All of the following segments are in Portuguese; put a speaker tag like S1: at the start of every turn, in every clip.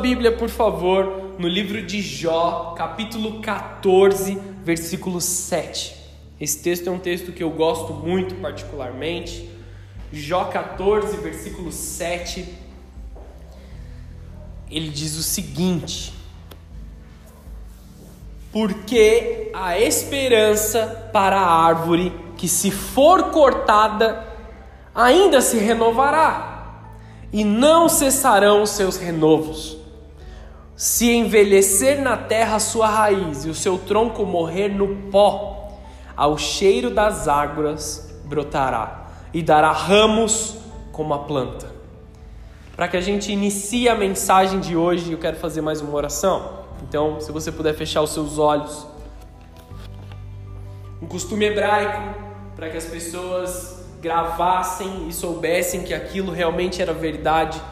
S1: Bíblia, por favor, no livro de Jó, capítulo 14, versículo 7. Esse texto é um texto que eu gosto muito particularmente. Jó 14, versículo 7. Ele diz o seguinte: Porque a esperança para a árvore que se for cortada ainda se renovará, e não cessarão os seus renovos se envelhecer na terra sua raiz e o seu tronco morrer no pó, ao cheiro das águas brotará e dará ramos como a planta. Para que a gente inicie a mensagem de hoje, eu quero fazer mais uma oração. Então, se você puder fechar os seus olhos. Um costume hebraico para que as pessoas gravassem e soubessem que aquilo realmente era verdade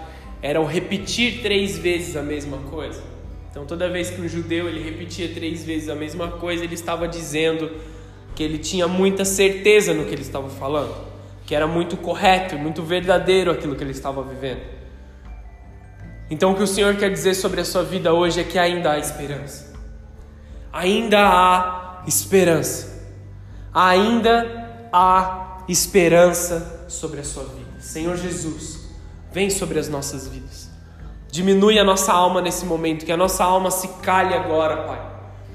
S1: eram repetir três vezes a mesma coisa. Então, toda vez que um judeu ele repetia três vezes a mesma coisa, ele estava dizendo que ele tinha muita certeza no que ele estava falando, que era muito correto, muito verdadeiro aquilo que ele estava vivendo. Então, o que o Senhor quer dizer sobre a sua vida hoje é que ainda há esperança. Ainda há esperança. Ainda há esperança sobre a sua vida. Senhor Jesus, Vem sobre as nossas vidas. Diminui a nossa alma nesse momento, que a nossa alma se cale agora, Pai.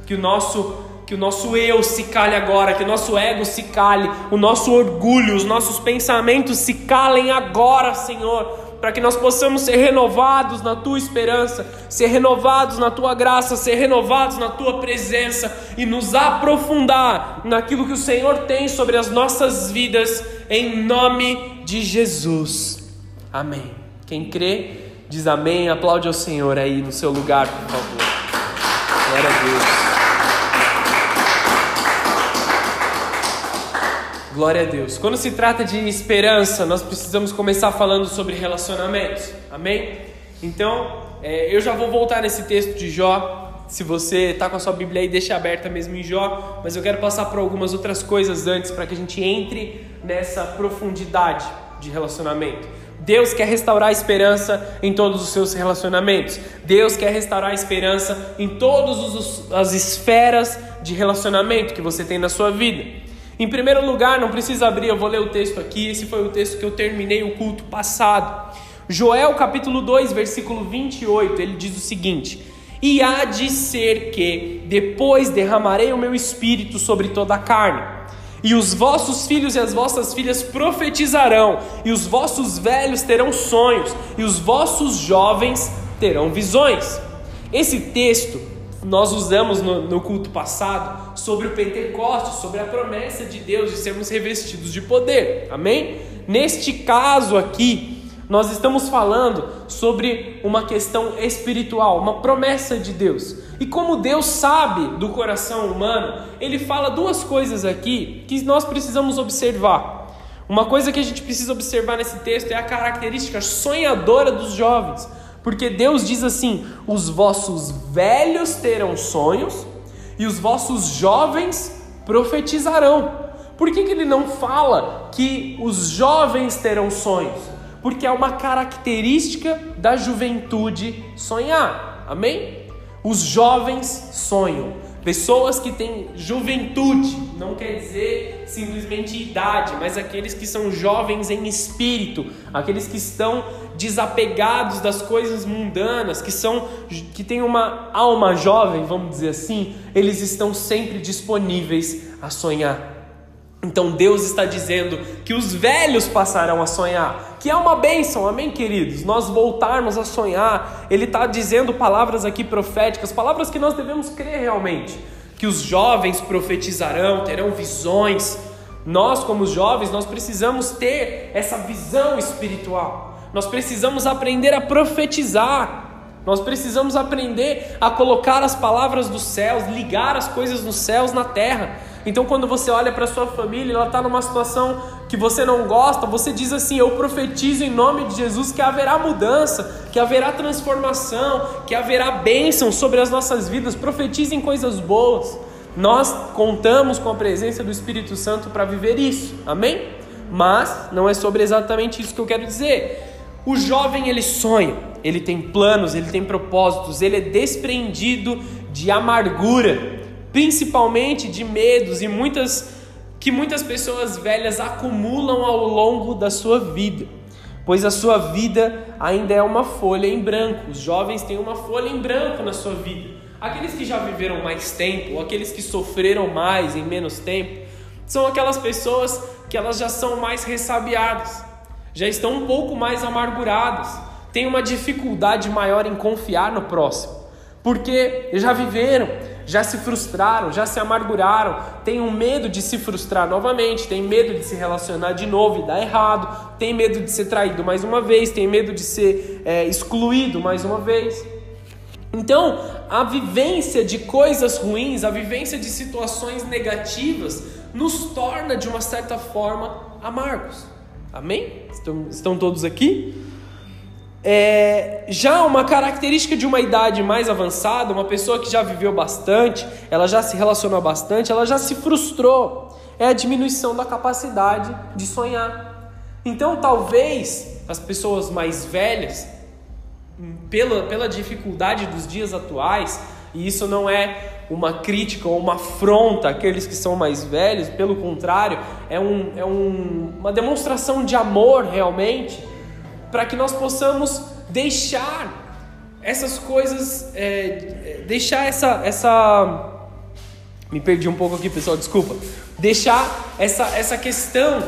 S1: Que o nosso que o nosso eu se cale agora, que o nosso ego se cale, o nosso orgulho, os nossos pensamentos se calem agora, Senhor, para que nós possamos ser renovados na tua esperança, ser renovados na tua graça, ser renovados na tua presença e nos aprofundar naquilo que o Senhor tem sobre as nossas vidas, em nome de Jesus. Amém. Quem crê, diz amém. Aplaude ao Senhor aí no seu lugar, por favor. Glória a Deus. Glória a Deus. Quando se trata de esperança, nós precisamos começar falando sobre relacionamentos. Amém? Então, é, eu já vou voltar nesse texto de Jó. Se você está com a sua Bíblia aí, deixa aberta mesmo em Jó. Mas eu quero passar por algumas outras coisas antes para que a gente entre nessa profundidade de relacionamento. Deus quer restaurar a esperança em todos os seus relacionamentos. Deus quer restaurar a esperança em todas as esferas de relacionamento que você tem na sua vida. Em primeiro lugar, não precisa abrir, eu vou ler o texto aqui. Esse foi o texto que eu terminei o culto passado. Joel capítulo 2, versículo 28, ele diz o seguinte: E há de ser que depois derramarei o meu espírito sobre toda a carne e os vossos filhos e as vossas filhas profetizarão, e os vossos velhos terão sonhos, e os vossos jovens terão visões. Esse texto nós usamos no, no culto passado sobre o Pentecostes, sobre a promessa de Deus de sermos revestidos de poder. Amém? Neste caso aqui, nós estamos falando sobre uma questão espiritual, uma promessa de Deus. E como Deus sabe do coração humano, ele fala duas coisas aqui que nós precisamos observar. Uma coisa que a gente precisa observar nesse texto é a característica sonhadora dos jovens. Porque Deus diz assim: os vossos velhos terão sonhos e os vossos jovens profetizarão. Por que, que ele não fala que os jovens terão sonhos? porque é uma característica da juventude sonhar. Amém? Os jovens sonham. Pessoas que têm juventude, não quer dizer simplesmente idade, mas aqueles que são jovens em espírito, aqueles que estão desapegados das coisas mundanas, que são que têm uma alma jovem, vamos dizer assim, eles estão sempre disponíveis a sonhar. Então Deus está dizendo que os velhos passarão a sonhar, que é uma bênção, amém, queridos? Nós voltarmos a sonhar, Ele está dizendo palavras aqui proféticas, palavras que nós devemos crer realmente. Que os jovens profetizarão, terão visões. Nós, como jovens, nós precisamos ter essa visão espiritual. Nós precisamos aprender a profetizar. Nós precisamos aprender a colocar as palavras dos céus, ligar as coisas nos céus na terra. Então, quando você olha para sua família, ela está numa situação que você não gosta, você diz assim: Eu profetizo em nome de Jesus que haverá mudança, que haverá transformação, que haverá bênção sobre as nossas vidas. Profetize em coisas boas. Nós contamos com a presença do Espírito Santo para viver isso, amém? Mas não é sobre exatamente isso que eu quero dizer. O jovem ele sonha, ele tem planos, ele tem propósitos, ele é desprendido de amargura, principalmente de medos e muitas que muitas pessoas velhas acumulam ao longo da sua vida, pois a sua vida ainda é uma folha em branco. Os jovens têm uma folha em branco na sua vida. Aqueles que já viveram mais tempo, aqueles que sofreram mais em menos tempo, são aquelas pessoas que elas já são mais ressabiadas, já estão um pouco mais amarguradas, têm uma dificuldade maior em confiar no próximo, porque já viveram, já se frustraram, já se amarguraram, têm um medo de se frustrar novamente, têm medo de se relacionar de novo e dar errado, têm medo de ser traído mais uma vez, têm medo de ser é, excluído mais uma vez. Então, a vivência de coisas ruins, a vivência de situações negativas, nos torna de uma certa forma amargos. Amém? Estão, estão todos aqui? É, já uma característica de uma idade mais avançada, uma pessoa que já viveu bastante, ela já se relacionou bastante, ela já se frustrou, é a diminuição da capacidade de sonhar. Então, talvez as pessoas mais velhas, pela, pela dificuldade dos dias atuais, e isso não é uma crítica ou uma afronta àqueles que são mais velhos, pelo contrário, é, um, é um, uma demonstração de amor realmente para que nós possamos deixar essas coisas, é, deixar essa, essa. Me perdi um pouco aqui, pessoal, desculpa. Deixar essa, essa questão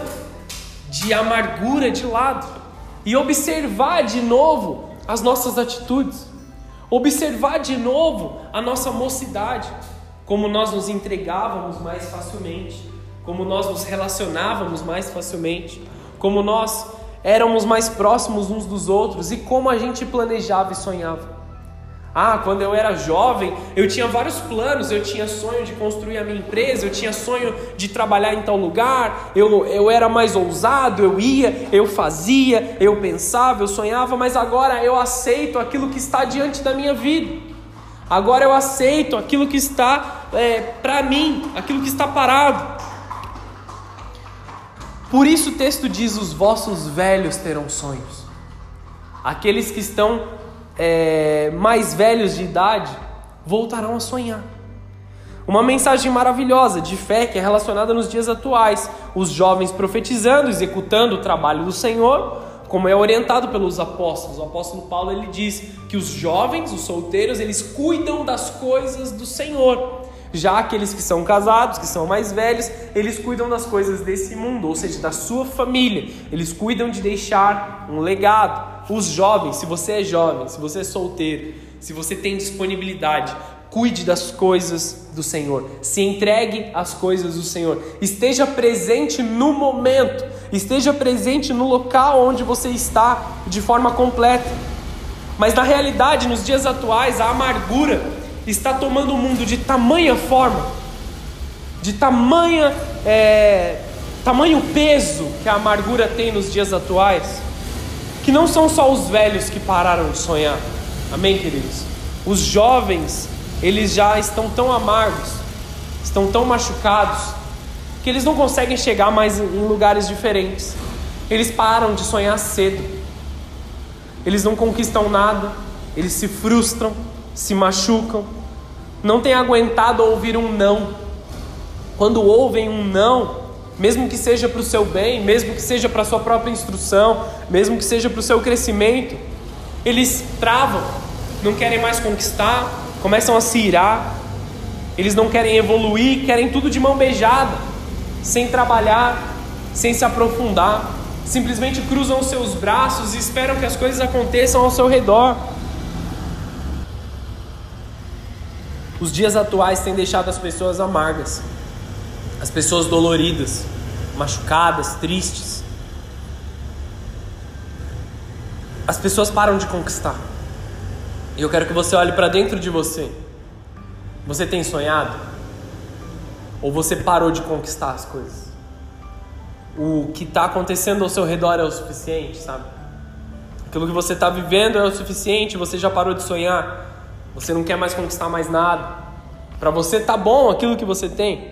S1: de amargura de lado e observar de novo as nossas atitudes, observar de novo a nossa mocidade, como nós nos entregávamos mais facilmente, como nós nos relacionávamos mais facilmente, como nós éramos mais próximos uns dos outros e como a gente planejava e sonhava. Ah, quando eu era jovem, eu tinha vários planos, eu tinha sonho de construir a minha empresa, eu tinha sonho de trabalhar em tal lugar, eu, eu era mais ousado, eu ia, eu fazia, eu pensava, eu sonhava, mas agora eu aceito aquilo que está diante da minha vida. Agora eu aceito aquilo que está é, para mim, aquilo que está parado. Por isso o texto diz: os vossos velhos terão sonhos. Aqueles que estão é, mais velhos de idade voltarão a sonhar. Uma mensagem maravilhosa de fé que é relacionada nos dias atuais. Os jovens profetizando, executando o trabalho do Senhor, como é orientado pelos apóstolos. O apóstolo Paulo ele diz que os jovens, os solteiros, eles cuidam das coisas do Senhor. Já aqueles que são casados, que são mais velhos, eles cuidam das coisas desse mundo, ou seja, da sua família. Eles cuidam de deixar um legado. Os jovens, se você é jovem, se você é solteiro, se você tem disponibilidade, cuide das coisas do Senhor. Se entregue às coisas do Senhor. Esteja presente no momento, esteja presente no local onde você está de forma completa. Mas na realidade, nos dias atuais, a amargura está tomando o mundo de tamanha forma, de tamanha, é, tamanho peso que a amargura tem nos dias atuais, que não são só os velhos que pararam de sonhar. Amém, queridos? Os jovens, eles já estão tão amargos, estão tão machucados, que eles não conseguem chegar mais em lugares diferentes. Eles param de sonhar cedo. Eles não conquistam nada, eles se frustram, se machucam, não têm aguentado ouvir um não. Quando ouvem um não, mesmo que seja para o seu bem, mesmo que seja para a sua própria instrução, mesmo que seja para o seu crescimento, eles travam, não querem mais conquistar, começam a se irar, eles não querem evoluir, querem tudo de mão beijada, sem trabalhar, sem se aprofundar, simplesmente cruzam os seus braços e esperam que as coisas aconteçam ao seu redor. Os dias atuais têm deixado as pessoas amargas, as pessoas doloridas, machucadas, tristes. As pessoas param de conquistar. E eu quero que você olhe para dentro de você. Você tem sonhado? Ou você parou de conquistar as coisas? O que está acontecendo ao seu redor é o suficiente, sabe? Aquilo que você está vivendo é o suficiente, você já parou de sonhar? Você não quer mais conquistar mais nada. Para você tá bom aquilo que você tem.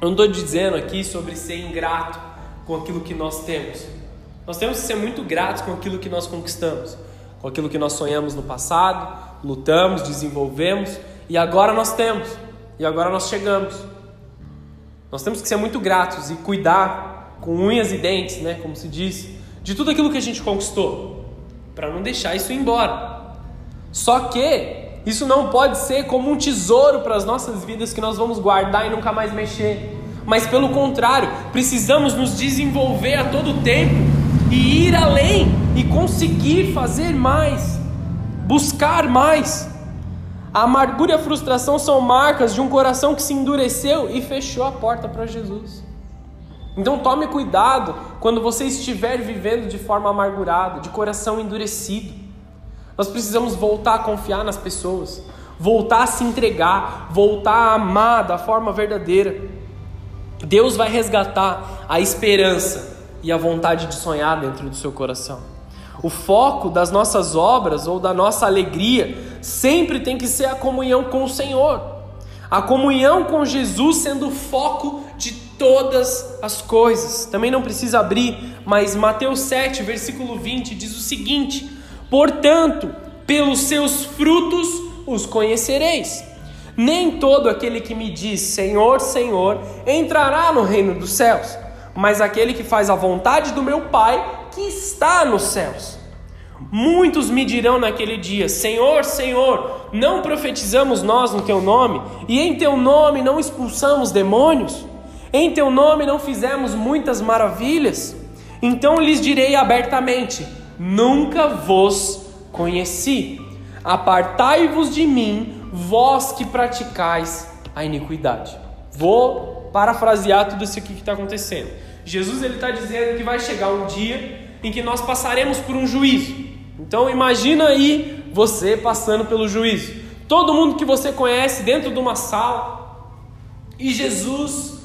S1: Eu não estou dizendo aqui sobre ser ingrato com aquilo que nós temos. Nós temos que ser muito gratos com aquilo que nós conquistamos, com aquilo que nós sonhamos no passado, lutamos, desenvolvemos e agora nós temos, e agora nós chegamos. Nós temos que ser muito gratos e cuidar com unhas e dentes, né, como se diz, de tudo aquilo que a gente conquistou, para não deixar isso embora. Só que isso não pode ser como um tesouro para as nossas vidas que nós vamos guardar e nunca mais mexer. Mas pelo contrário, precisamos nos desenvolver a todo tempo e ir além e conseguir fazer mais, buscar mais. A amargura e a frustração são marcas de um coração que se endureceu e fechou a porta para Jesus. Então tome cuidado quando você estiver vivendo de forma amargurada, de coração endurecido. Nós precisamos voltar a confiar nas pessoas, voltar a se entregar, voltar a amar da forma verdadeira. Deus vai resgatar a esperança e a vontade de sonhar dentro do seu coração. O foco das nossas obras ou da nossa alegria sempre tem que ser a comunhão com o Senhor. A comunhão com Jesus sendo o foco de todas as coisas. Também não precisa abrir, mas Mateus 7, versículo 20 diz o seguinte: Portanto, pelos seus frutos os conhecereis. Nem todo aquele que me diz Senhor, Senhor entrará no reino dos céus, mas aquele que faz a vontade do meu Pai que está nos céus. Muitos me dirão naquele dia: Senhor, Senhor, não profetizamos nós no teu nome, e em teu nome não expulsamos demônios? Em teu nome não fizemos muitas maravilhas? Então lhes direi abertamente: Nunca vos conheci. Apartai-vos de mim, vós que praticais a iniquidade. Vou parafrasear tudo isso aqui que está acontecendo. Jesus ele está dizendo que vai chegar um dia em que nós passaremos por um juízo. Então imagina aí você passando pelo juízo. Todo mundo que você conhece dentro de uma sala e Jesus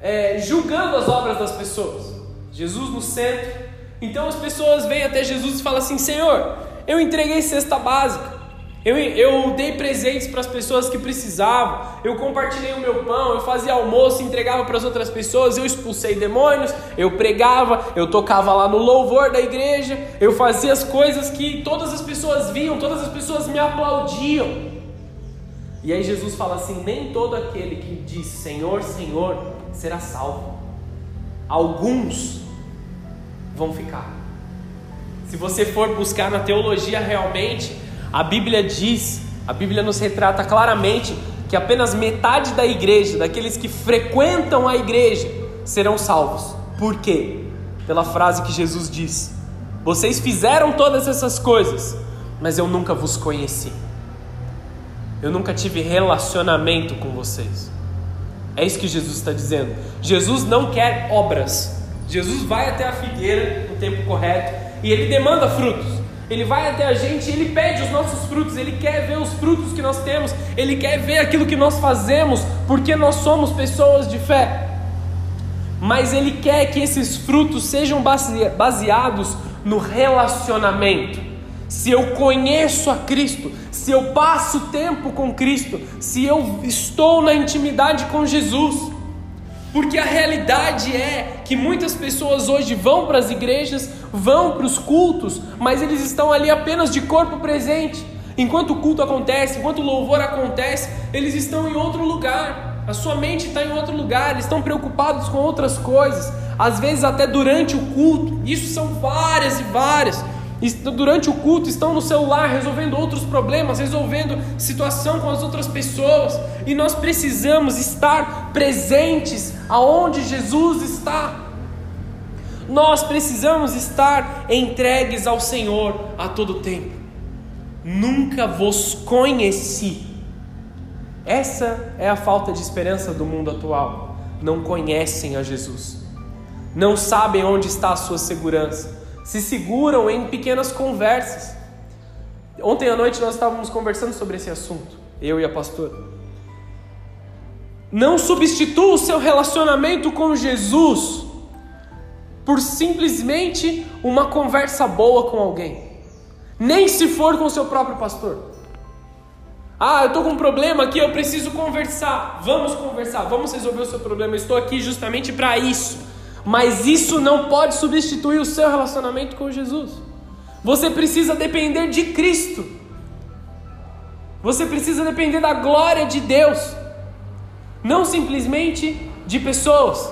S1: é, julgando as obras das pessoas. Jesus no centro. Então as pessoas vêm até Jesus e falam assim: Senhor, eu entreguei cesta básica. Eu, eu dei presentes para as pessoas que precisavam, eu compartilhei o meu pão, eu fazia almoço, entregava para as outras pessoas, eu expulsei demônios, eu pregava, eu tocava lá no louvor da igreja, eu fazia as coisas que todas as pessoas viam, todas as pessoas me aplaudiam. E aí Jesus fala assim: nem todo aquele que diz Senhor, Senhor será salvo. Alguns vão ficar. Se você for buscar na teologia realmente, a Bíblia diz, a Bíblia nos retrata claramente que apenas metade da igreja, daqueles que frequentam a igreja, serão salvos. Por quê? Pela frase que Jesus diz: Vocês fizeram todas essas coisas, mas eu nunca vos conheci. Eu nunca tive relacionamento com vocês. É isso que Jesus está dizendo. Jesus não quer obras. Jesus vai até a figueira no tempo correto e ele demanda frutos. Ele vai até a gente e ele pede os nossos frutos, ele quer ver os frutos que nós temos, ele quer ver aquilo que nós fazemos, porque nós somos pessoas de fé. Mas ele quer que esses frutos sejam baseados no relacionamento. Se eu conheço a Cristo, se eu passo tempo com Cristo, se eu estou na intimidade com Jesus, porque a realidade é que muitas pessoas hoje vão para as igrejas, vão para os cultos, mas eles estão ali apenas de corpo presente. Enquanto o culto acontece, enquanto o louvor acontece, eles estão em outro lugar. A sua mente está em outro lugar, eles estão preocupados com outras coisas, às vezes até durante o culto. Isso são várias e várias durante o culto estão no celular resolvendo outros problemas, resolvendo situação com as outras pessoas, e nós precisamos estar presentes aonde Jesus está. Nós precisamos estar entregues ao Senhor a todo tempo. Nunca vos conheci. Essa é a falta de esperança do mundo atual. Não conhecem a Jesus. Não sabem onde está a sua segurança se seguram em pequenas conversas. Ontem à noite nós estávamos conversando sobre esse assunto, eu e a pastora. Não substitua o seu relacionamento com Jesus por simplesmente uma conversa boa com alguém, nem se for com o seu próprio pastor. Ah, eu estou com um problema aqui, eu preciso conversar. Vamos conversar, vamos resolver o seu problema. Eu estou aqui justamente para isso Mas isso não pode substituir o seu relacionamento com Jesus. Você precisa depender de Cristo. Você precisa depender da glória de Deus, não simplesmente de pessoas.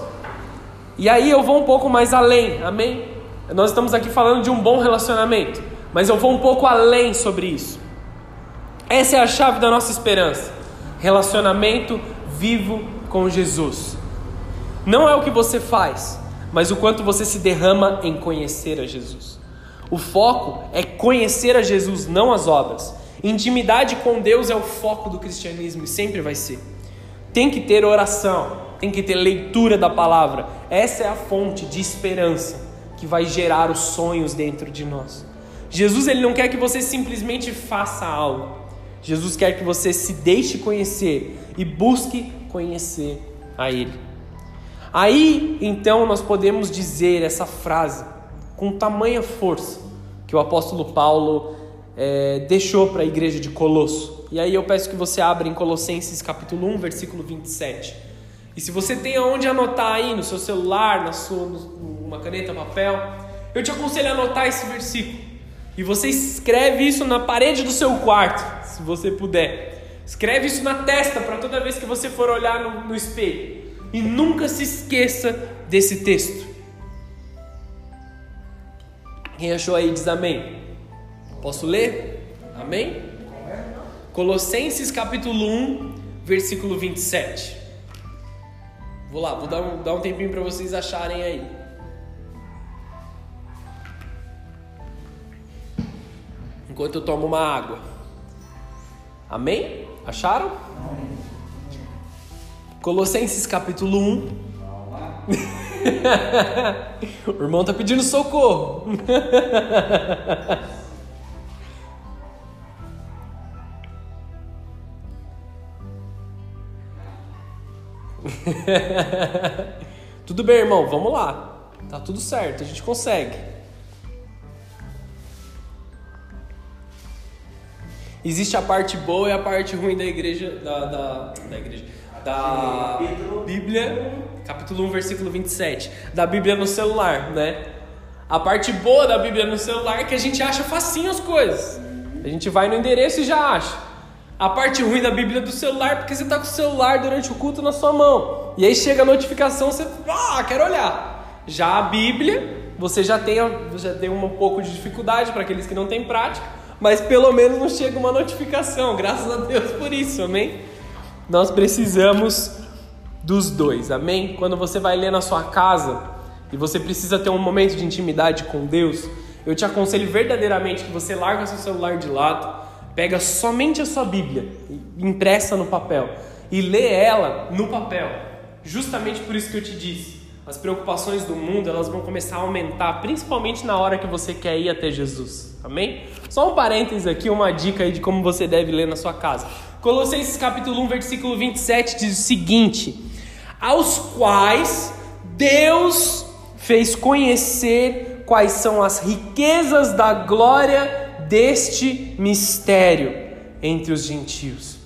S1: E aí eu vou um pouco mais além, amém? Nós estamos aqui falando de um bom relacionamento, mas eu vou um pouco além sobre isso. Essa é a chave da nossa esperança: relacionamento vivo com Jesus. Não é o que você faz, mas o quanto você se derrama em conhecer a Jesus. O foco é conhecer a Jesus, não as obras. Intimidade com Deus é o foco do cristianismo e sempre vai ser. Tem que ter oração, tem que ter leitura da palavra. Essa é a fonte de esperança que vai gerar os sonhos dentro de nós. Jesus ele não quer que você simplesmente faça algo. Jesus quer que você se deixe conhecer e busque conhecer a ele. Aí, então, nós podemos dizer essa frase com tamanha força que o apóstolo Paulo é, deixou para a igreja de Colosso. E aí eu peço que você abra em Colossenses capítulo 1, versículo 27. E se você tem aonde anotar aí no seu celular, na sua, numa caneta, papel, eu te aconselho a anotar esse versículo. E você escreve isso na parede do seu quarto, se você puder. Escreve isso na testa para toda vez que você for olhar no, no espelho. E nunca se esqueça desse texto. Quem achou aí diz amém. Posso ler? Amém? Colossenses capítulo 1, versículo 27. Vou lá, vou dar um, dar um tempinho para vocês acharem aí. Enquanto eu tomo uma água. Amém? Acharam? Colossenses capítulo 1. o irmão tá pedindo socorro. tudo bem, irmão, vamos lá. Tá tudo certo, a gente consegue. Existe a parte boa e a parte ruim da igreja, da, da, da igreja, da Bíblia, capítulo 1, versículo 27, da Bíblia no celular, né? A parte boa da Bíblia no celular é que a gente acha facinho as coisas. A gente vai no endereço e já acha. A parte ruim da Bíblia do celular, porque você está com o celular durante o culto na sua mão. E aí chega a notificação, você, ah, quero olhar. Já a Bíblia, você já tem, já tem um pouco de dificuldade para aqueles que não têm prática, mas pelo menos não chega uma notificação. Graças a Deus por isso, amém? Nós precisamos dos dois, amém? Quando você vai ler na sua casa e você precisa ter um momento de intimidade com Deus, eu te aconselho verdadeiramente que você larga seu celular de lado pega somente a sua Bíblia, impressa no papel, e lê ela no papel. Justamente por isso que eu te disse, as preocupações do mundo elas vão começar a aumentar, principalmente na hora que você quer ir até Jesus. Amém? Só um parênteses aqui, uma dica aí de como você deve ler na sua casa. Colossenses capítulo 1, versículo 27 diz o seguinte: aos quais Deus fez conhecer quais são as riquezas da glória deste mistério entre os gentios.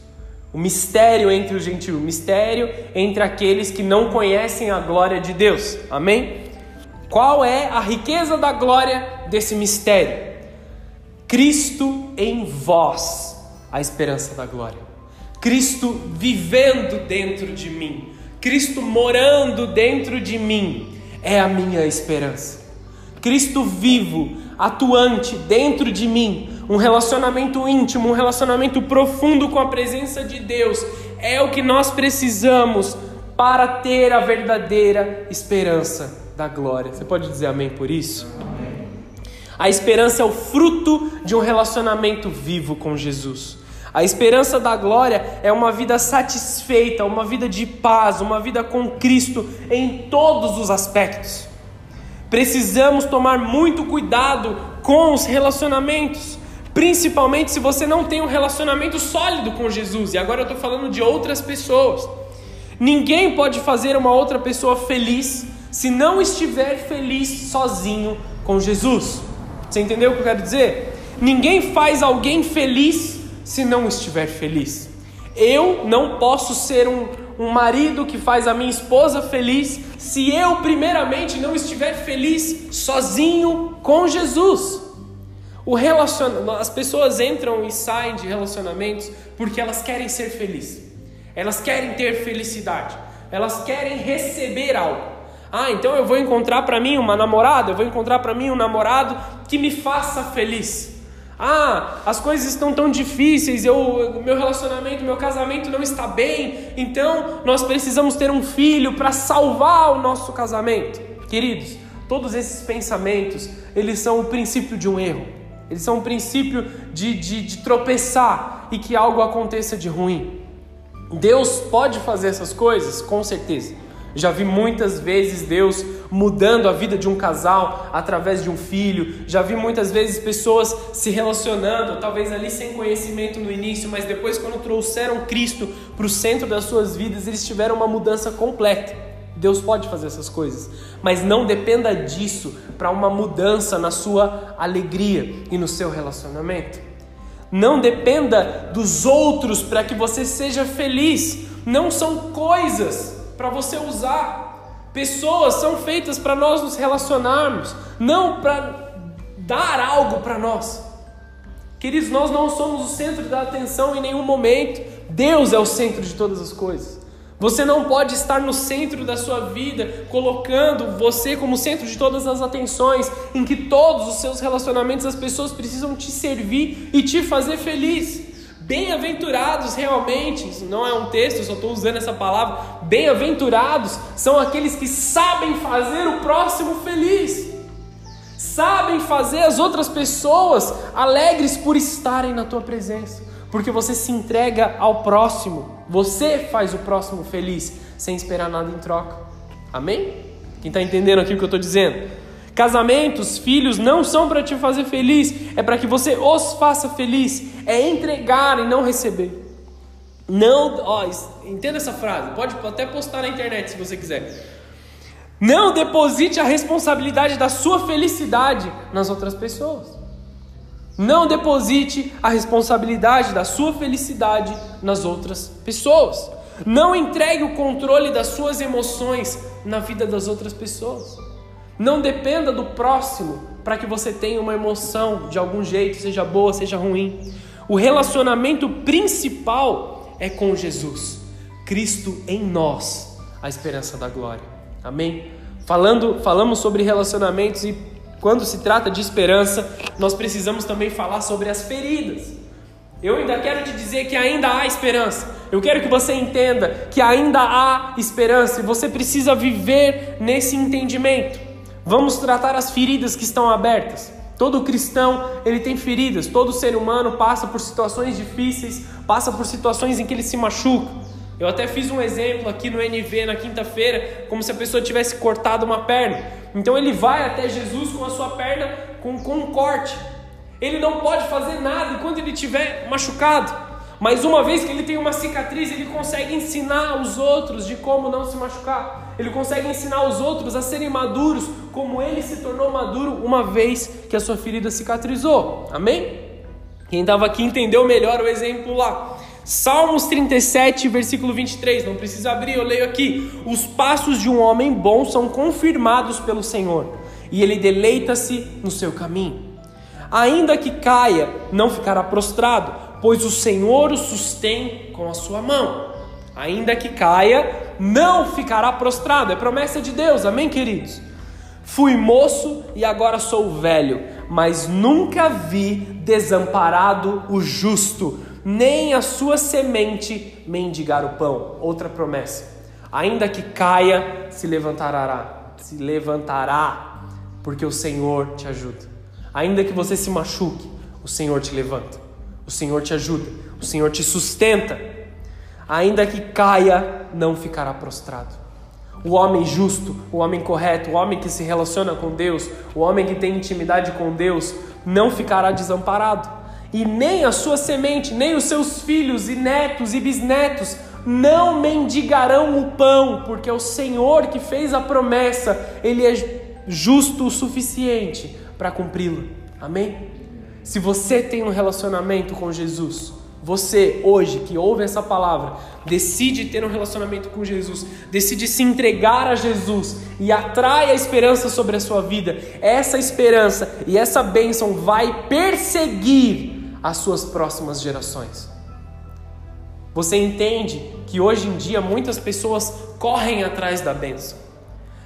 S1: O mistério entre os gentios, o mistério entre aqueles que não conhecem a glória de Deus. Amém? Qual é a riqueza da glória desse mistério? Cristo em vós, a esperança da glória. Cristo vivendo dentro de mim. Cristo morando dentro de mim é a minha esperança. Cristo vivo atuante dentro de mim, um relacionamento íntimo, um relacionamento profundo com a presença de Deus, é o que nós precisamos para ter a verdadeira esperança da glória. Você pode dizer amém por isso? Amém. A esperança é o fruto de um relacionamento vivo com Jesus. A esperança da glória é uma vida satisfeita, uma vida de paz, uma vida com Cristo em todos os aspectos. Precisamos tomar muito cuidado com os relacionamentos, principalmente se você não tem um relacionamento sólido com Jesus. E agora eu estou falando de outras pessoas. Ninguém pode fazer uma outra pessoa feliz se não estiver feliz sozinho com Jesus. Você entendeu o que eu quero dizer? Ninguém faz alguém feliz se não estiver feliz. Eu não posso ser um, um marido que faz a minha esposa feliz se eu, primeiramente, não estiver feliz sozinho com Jesus? O relacion... As pessoas entram e saem de relacionamentos porque elas querem ser felizes, elas querem ter felicidade, elas querem receber algo. Ah, então eu vou encontrar para mim uma namorada, eu vou encontrar para mim um namorado que me faça feliz. Ah, as coisas estão tão difíceis, eu, meu relacionamento, meu casamento não está bem, então nós precisamos ter um filho para salvar o nosso casamento. Queridos, todos esses pensamentos, eles são o princípio de um erro, eles são o princípio de, de, de tropeçar e que algo aconteça de ruim. Deus pode fazer essas coisas? Com certeza. Já vi muitas vezes Deus mudando a vida de um casal através de um filho. Já vi muitas vezes pessoas se relacionando, talvez ali sem conhecimento no início, mas depois, quando trouxeram Cristo para o centro das suas vidas, eles tiveram uma mudança completa. Deus pode fazer essas coisas, mas não dependa disso para uma mudança na sua alegria e no seu relacionamento. Não dependa dos outros para que você seja feliz. Não são coisas para você usar. Pessoas são feitas para nós nos relacionarmos, não para dar algo para nós. Queridos, nós não somos o centro da atenção em nenhum momento. Deus é o centro de todas as coisas. Você não pode estar no centro da sua vida, colocando você como centro de todas as atenções, em que todos os seus relacionamentos, as pessoas precisam te servir e te fazer feliz. Bem-aventurados realmente, não é um texto, eu só estou usando essa palavra. Bem-aventurados são aqueles que sabem fazer o próximo feliz, sabem fazer as outras pessoas alegres por estarem na tua presença, porque você se entrega ao próximo, você faz o próximo feliz sem esperar nada em troca. Amém? Quem está entendendo aqui o que eu estou dizendo? Casamentos, filhos não são para te fazer feliz, é para que você os faça feliz, é entregar e não receber. Não, ó, entenda essa frase, pode até postar na internet se você quiser. Não deposite a responsabilidade da sua felicidade nas outras pessoas. Não deposite a responsabilidade da sua felicidade nas outras pessoas. Não entregue o controle das suas emoções na vida das outras pessoas. Não dependa do próximo para que você tenha uma emoção de algum jeito, seja boa, seja ruim. O relacionamento principal é com Jesus, Cristo em nós, a esperança da glória. Amém? Falando, falamos sobre relacionamentos e quando se trata de esperança, nós precisamos também falar sobre as feridas. Eu ainda quero te dizer que ainda há esperança. Eu quero que você entenda que ainda há esperança e você precisa viver nesse entendimento. Vamos tratar as feridas que estão abertas. Todo cristão, ele tem feridas, todo ser humano passa por situações difíceis, passa por situações em que ele se machuca. Eu até fiz um exemplo aqui no NV na quinta-feira, como se a pessoa tivesse cortado uma perna. Então ele vai até Jesus com a sua perna com, com um corte. Ele não pode fazer nada enquanto ele estiver machucado. Mas uma vez que ele tem uma cicatriz, ele consegue ensinar os outros de como não se machucar. Ele consegue ensinar os outros a serem maduros, como ele se tornou maduro uma vez que a sua ferida cicatrizou. Amém? Quem estava aqui entendeu melhor o exemplo lá. Salmos 37, versículo 23. Não precisa abrir, eu leio aqui. Os passos de um homem bom são confirmados pelo Senhor, e ele deleita-se no seu caminho. Ainda que caia, não ficará prostrado pois o Senhor o sustém com a sua mão. Ainda que caia, não ficará prostrado. É promessa de Deus, amém, queridos? Fui moço e agora sou velho, mas nunca vi desamparado o justo, nem a sua semente mendigar o pão. Outra promessa. Ainda que caia, se levantará, se levantará, porque o Senhor te ajuda. Ainda que você se machuque, o Senhor te levanta. O Senhor te ajuda, o Senhor te sustenta. Ainda que caia, não ficará prostrado. O homem justo, o homem correto, o homem que se relaciona com Deus, o homem que tem intimidade com Deus, não ficará desamparado. E nem a sua semente, nem os seus filhos e netos e bisnetos não mendigarão o pão, porque é o Senhor que fez a promessa, ele é justo o suficiente para cumpri-la. Amém? Se você tem um relacionamento com Jesus, você hoje que ouve essa palavra, decide ter um relacionamento com Jesus, decide se entregar a Jesus e atrai a esperança sobre a sua vida, essa esperança e essa bênção vai perseguir as suas próximas gerações. Você entende que hoje em dia muitas pessoas correm atrás da bênção.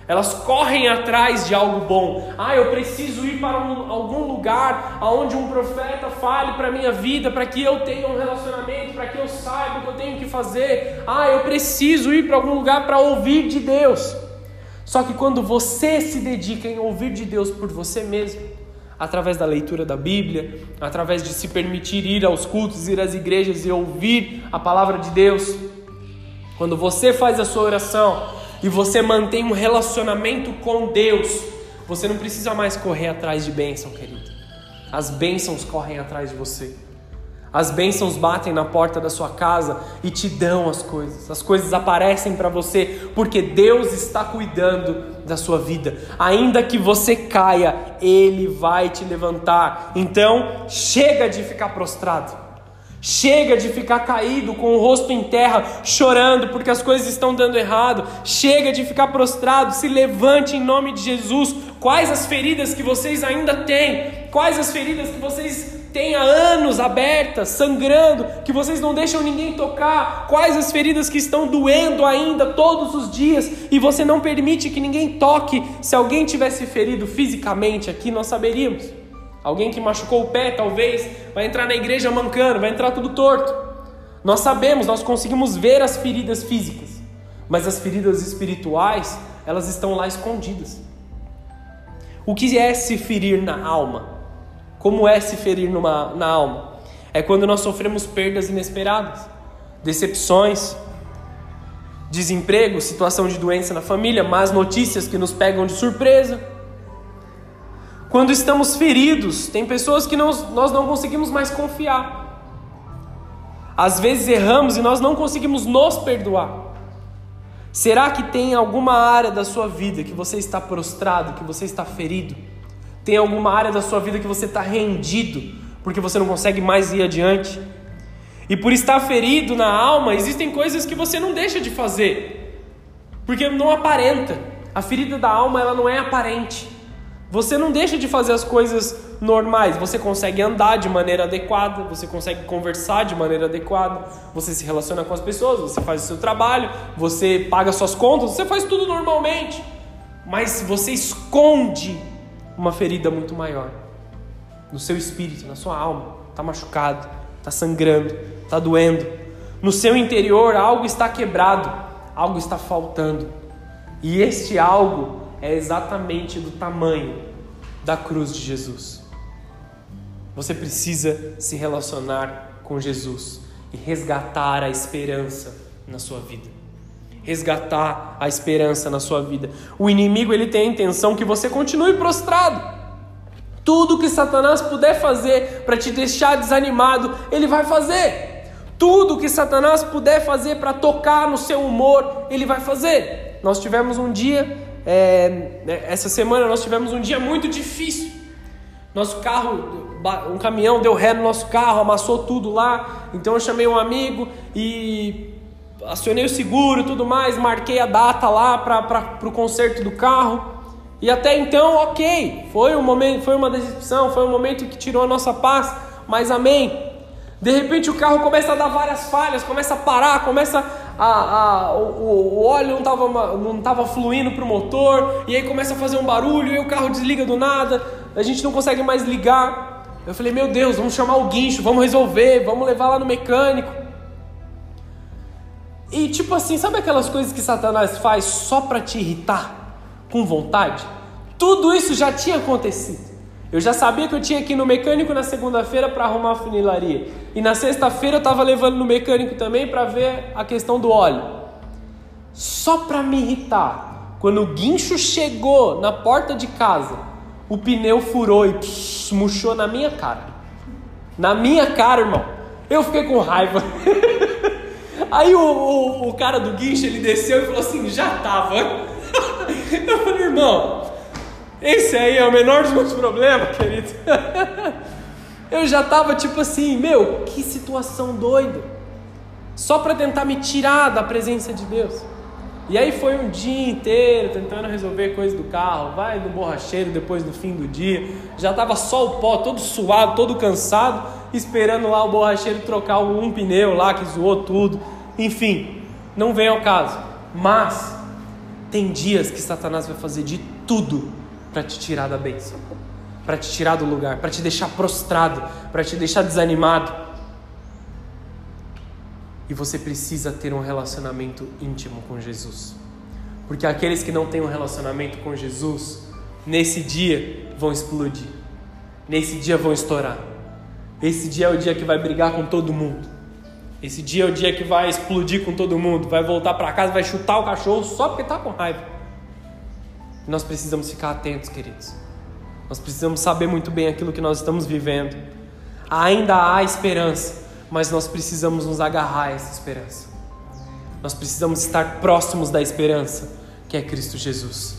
S1: Elas correm atrás de algo bom. Ah, eu preciso ir para um, algum lugar onde um profeta fale para a minha vida, para que eu tenha um relacionamento, para que eu saiba o que eu tenho que fazer. Ah, eu preciso ir para algum lugar para ouvir de Deus. Só que quando você se dedica em ouvir de Deus por você mesmo, através da leitura da Bíblia, através de se permitir ir aos cultos, ir às igrejas e ouvir a palavra de Deus, quando você faz a sua oração, e você mantém um relacionamento com Deus, você não precisa mais correr atrás de bênção, querido. As bênçãos correm atrás de você. As bênçãos batem na porta da sua casa e te dão as coisas. As coisas aparecem para você porque Deus está cuidando da sua vida. Ainda que você caia, Ele vai te levantar. Então, chega de ficar prostrado. Chega de ficar caído com o rosto em terra, chorando porque as coisas estão dando errado. Chega de ficar prostrado. Se levante em nome de Jesus. Quais as feridas que vocês ainda têm? Quais as feridas que vocês têm há anos abertas, sangrando, que vocês não deixam ninguém tocar? Quais as feridas que estão doendo ainda todos os dias e você não permite que ninguém toque? Se alguém tivesse ferido fisicamente aqui, nós saberíamos. Alguém que machucou o pé, talvez, vai entrar na igreja mancando, vai entrar tudo torto. Nós sabemos, nós conseguimos ver as feridas físicas, mas as feridas espirituais, elas estão lá escondidas. O que é se ferir na alma? Como é se ferir numa, na alma? É quando nós sofremos perdas inesperadas, decepções, desemprego, situação de doença na família, más notícias que nos pegam de surpresa quando estamos feridos, tem pessoas que nós, não conseguimos mais confiar. Às vezes erramos e nós não conseguimos nos perdoar. Será que tem alguma área da sua vida que você está prostrado, que você está ferido? Tem alguma área da sua vida que você está rendido, porque você não consegue mais ir adiante? E por estar ferido na alma, existem coisas que você não deixa de fazer, porque não aparenta. A ferida da alma ela não é aparente. Você não deixa de fazer as coisas normais, você consegue andar de maneira adequada, você consegue conversar de maneira adequada, você se relaciona com as pessoas, você faz o seu trabalho, você paga suas contas, você faz tudo normalmente. Mas você esconde uma ferida muito maior no seu espírito, na sua alma. Está machucado, está sangrando, está doendo. No seu interior algo está quebrado, algo está faltando. E este algo é exatamente do tamanho da cruz de Jesus. Você precisa se relacionar com Jesus e resgatar a esperança na sua vida. Resgatar a esperança na sua vida. O inimigo ele tem a intenção que você continue prostrado. Tudo que Satanás puder fazer para te deixar desanimado, ele vai fazer. Tudo que Satanás puder fazer para tocar no seu humor, ele vai fazer. Nós tivemos um dia é, né, essa semana nós tivemos um dia muito difícil. Nosso carro, um caminhão deu ré no nosso carro, amassou tudo lá. Então eu chamei um amigo e acionei o seguro tudo mais, marquei a data lá para o conserto do carro. E até então, ok, foi um momento, foi uma decepção, foi um momento que tirou a nossa paz, mas amém. De repente o carro começa a dar várias falhas, começa a parar, começa a, a, o, o óleo não estava não tava fluindo para o motor, e aí começa a fazer um barulho, e o carro desliga do nada, a gente não consegue mais ligar. Eu falei, meu Deus, vamos chamar o guincho, vamos resolver, vamos levar lá no mecânico. E tipo assim, sabe aquelas coisas que Satanás faz só para te irritar, com vontade? Tudo isso já tinha acontecido. Eu já sabia que eu tinha que ir no mecânico na segunda-feira para arrumar a funilaria. E na sexta-feira eu estava levando no mecânico também para ver a questão do óleo. Só para me irritar, quando o guincho chegou na porta de casa, o pneu furou e pss, murchou na minha cara. Na minha cara, irmão. Eu fiquei com raiva. Aí o, o, o cara do guincho ele desceu e falou assim: já tava. Eu falei, irmão, esse aí é o menor dos meus problemas, querido. Eu já tava tipo assim, meu, que situação doida. Só para tentar me tirar da presença de Deus. E aí foi um dia inteiro tentando resolver coisas do carro, vai no borracheiro depois do fim do dia. Já tava só o pó, todo suado, todo cansado, esperando lá o borracheiro trocar um pneu lá que zoou tudo. Enfim, não vem ao caso. Mas tem dias que Satanás vai fazer de tudo para te tirar da bênção, para te tirar do lugar, para te deixar prostrado, para te deixar desanimado. E você precisa ter um relacionamento íntimo com Jesus. Porque aqueles que não têm um relacionamento com Jesus, nesse dia vão explodir. Nesse dia vão estourar. Esse dia é o dia que vai brigar com todo mundo. Esse dia é o dia que vai explodir com todo mundo, vai voltar para casa, vai chutar o cachorro só porque está com raiva. Nós precisamos ficar atentos, queridos. Nós precisamos saber muito bem aquilo que nós estamos vivendo. Ainda há esperança, mas nós precisamos nos agarrar a essa esperança. Nós precisamos estar próximos da esperança, que é Cristo Jesus.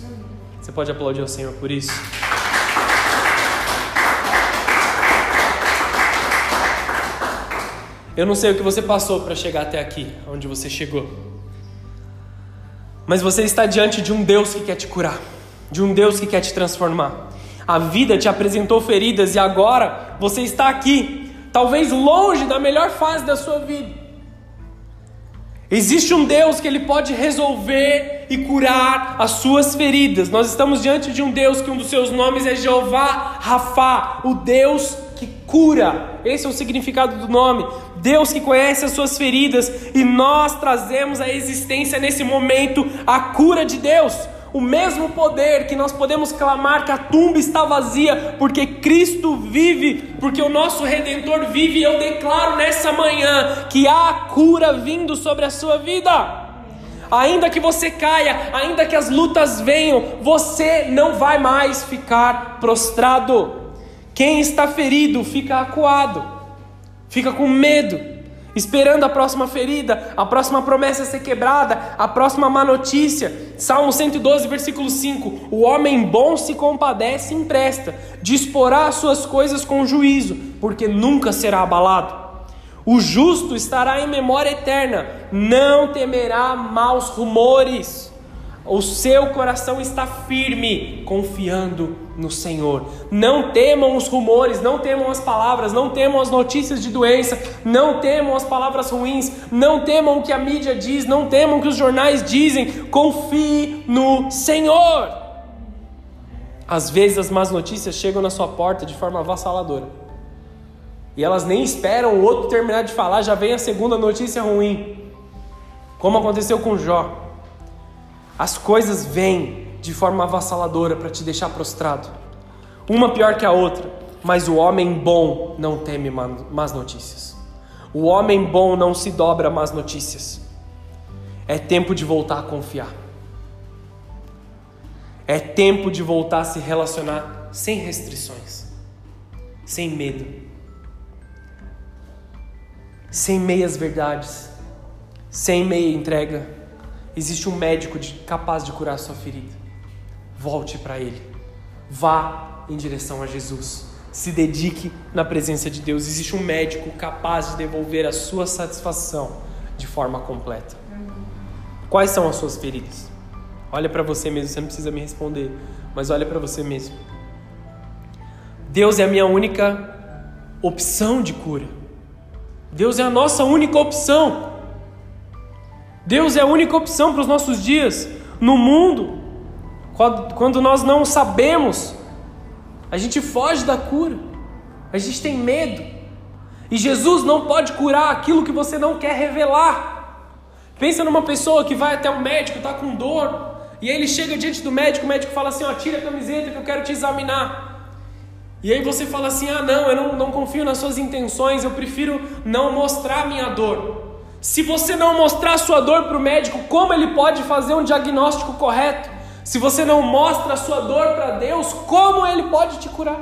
S1: Você pode aplaudir ao Senhor por isso? Eu não sei o que você passou para chegar até aqui, onde você chegou. Mas você está diante de um Deus que quer te curar, de um Deus que quer te transformar. A vida te apresentou feridas e agora você está aqui, talvez longe da melhor fase da sua vida. Existe um Deus que ele pode resolver e curar as suas feridas. Nós estamos diante de um Deus que um dos seus nomes é Jeová Rafa, o Deus que cura. Esse é o significado do nome. Deus que conhece as suas feridas e nós trazemos à existência nesse momento a cura de Deus. O mesmo poder que nós podemos clamar que a tumba está vazia, porque Cristo vive, porque o nosso Redentor vive, eu declaro nessa manhã que há cura vindo sobre a sua vida. Ainda que você caia, ainda que as lutas venham, você não vai mais ficar prostrado. Quem está ferido fica acuado, fica com medo, esperando a próxima ferida, a próxima promessa ser quebrada, a próxima má notícia. Salmo 112, versículo 5: O homem bom se compadece e empresta, disporá as suas coisas com juízo, porque nunca será abalado. O justo estará em memória eterna, não temerá maus rumores. O seu coração está firme, confiando no Senhor. Não temam os rumores, não temam as palavras, não temam as notícias de doença, não temam as palavras ruins, não temam o que a mídia diz, não temam o que os jornais dizem. Confie no Senhor. Às vezes as más notícias chegam na sua porta de forma avassaladora. E elas nem esperam o outro terminar de falar, já vem a segunda notícia ruim. Como aconteceu com Jó. As coisas vêm de forma avassaladora para te deixar prostrado. Uma pior que a outra, mas o homem bom não teme más notícias. O homem bom não se dobra a más notícias. É tempo de voltar a confiar. É tempo de voltar a se relacionar sem restrições, sem medo, sem meias verdades, sem meia entrega Existe um médico capaz de curar sua ferida. Volte para Ele. Vá em direção a Jesus. Se dedique na presença de Deus. Existe um médico capaz de devolver a sua satisfação de forma completa. Quais são as suas feridas? Olha para você mesmo, você não precisa me responder, mas olha para você mesmo. Deus é a minha única opção de cura. Deus é a nossa única opção. Deus é a única opção para os nossos dias. No mundo, quando nós não sabemos, a gente foge da cura, a gente tem medo. E Jesus não pode curar aquilo que você não quer revelar. Pensa numa pessoa que vai até o médico, está com dor, e aí ele chega diante do médico, o médico fala assim: ó, tira a camiseta que eu quero te examinar. E aí você fala assim: ah, não, eu não, não confio nas suas intenções, eu prefiro não mostrar minha dor. Se você não mostrar sua dor para o médico, como ele pode fazer um diagnóstico correto? Se você não mostra a sua dor para Deus, como ele pode te curar?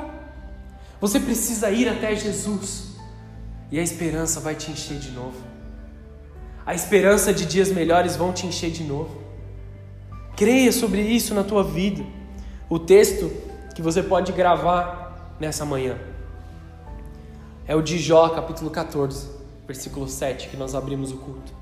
S1: Você precisa ir até Jesus e a esperança vai te encher de novo. A esperança de dias melhores vão te encher de novo. Creia sobre isso na tua vida. O texto que você pode gravar nessa manhã. é o de Jó, capítulo 14, versículo 7, que nós abrimos o culto.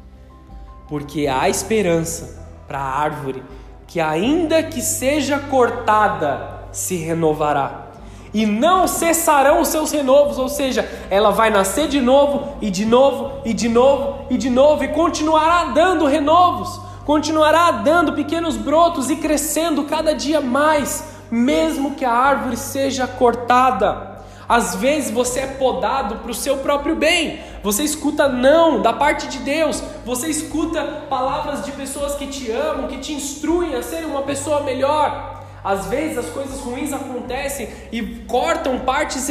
S1: Porque há esperança para a árvore que, ainda que seja cortada, se renovará. E não cessarão os seus renovos, ou seja, ela vai nascer de novo, e de novo, e de novo, e de novo, e continuará dando renovos, continuará dando pequenos brotos e crescendo cada dia mais, mesmo que a árvore seja cortada. Às vezes você é podado para o seu próprio bem. Você escuta não da parte de Deus. Você escuta palavras de pessoas que te amam, que te instruem a ser uma pessoa melhor. Às vezes as coisas ruins acontecem e cortam partes,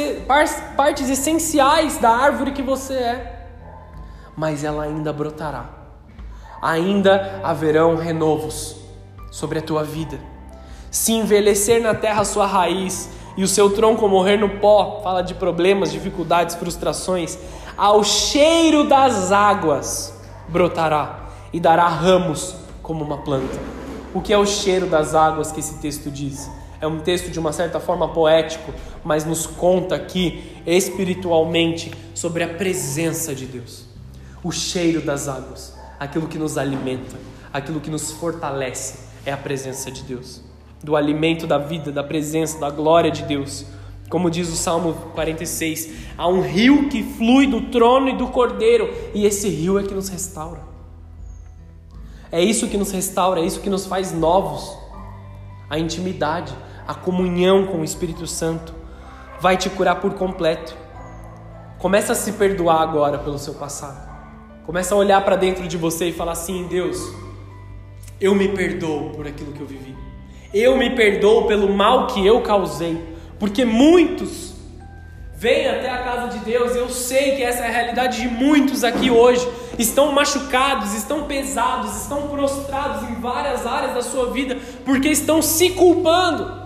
S1: partes essenciais da árvore que você é. Mas ela ainda brotará. Ainda haverão renovos sobre a tua vida. Se envelhecer na terra sua raiz, e o seu tronco morrer no pó, fala de problemas, dificuldades, frustrações, ao cheiro das águas brotará e dará ramos como uma planta. O que é o cheiro das águas que esse texto diz? É um texto de uma certa forma poético, mas nos conta aqui espiritualmente sobre a presença de Deus. O cheiro das águas, aquilo que nos alimenta, aquilo que nos fortalece, é a presença de Deus do alimento da vida, da presença, da glória de Deus. Como diz o Salmo 46, há um rio que flui do trono e do cordeiro, e esse rio é que nos restaura. É isso que nos restaura, é isso que nos faz novos. A intimidade, a comunhão com o Espírito Santo vai te curar por completo. Começa a se perdoar agora pelo seu passado. Começa a olhar para dentro de você e falar assim: Deus, eu me perdoo por aquilo que eu vivi. Eu me perdoo pelo mal que eu causei, porque muitos vêm até a casa de Deus, eu sei que essa é a realidade de muitos aqui hoje. Estão machucados, estão pesados, estão prostrados em várias áreas da sua vida, porque estão se culpando.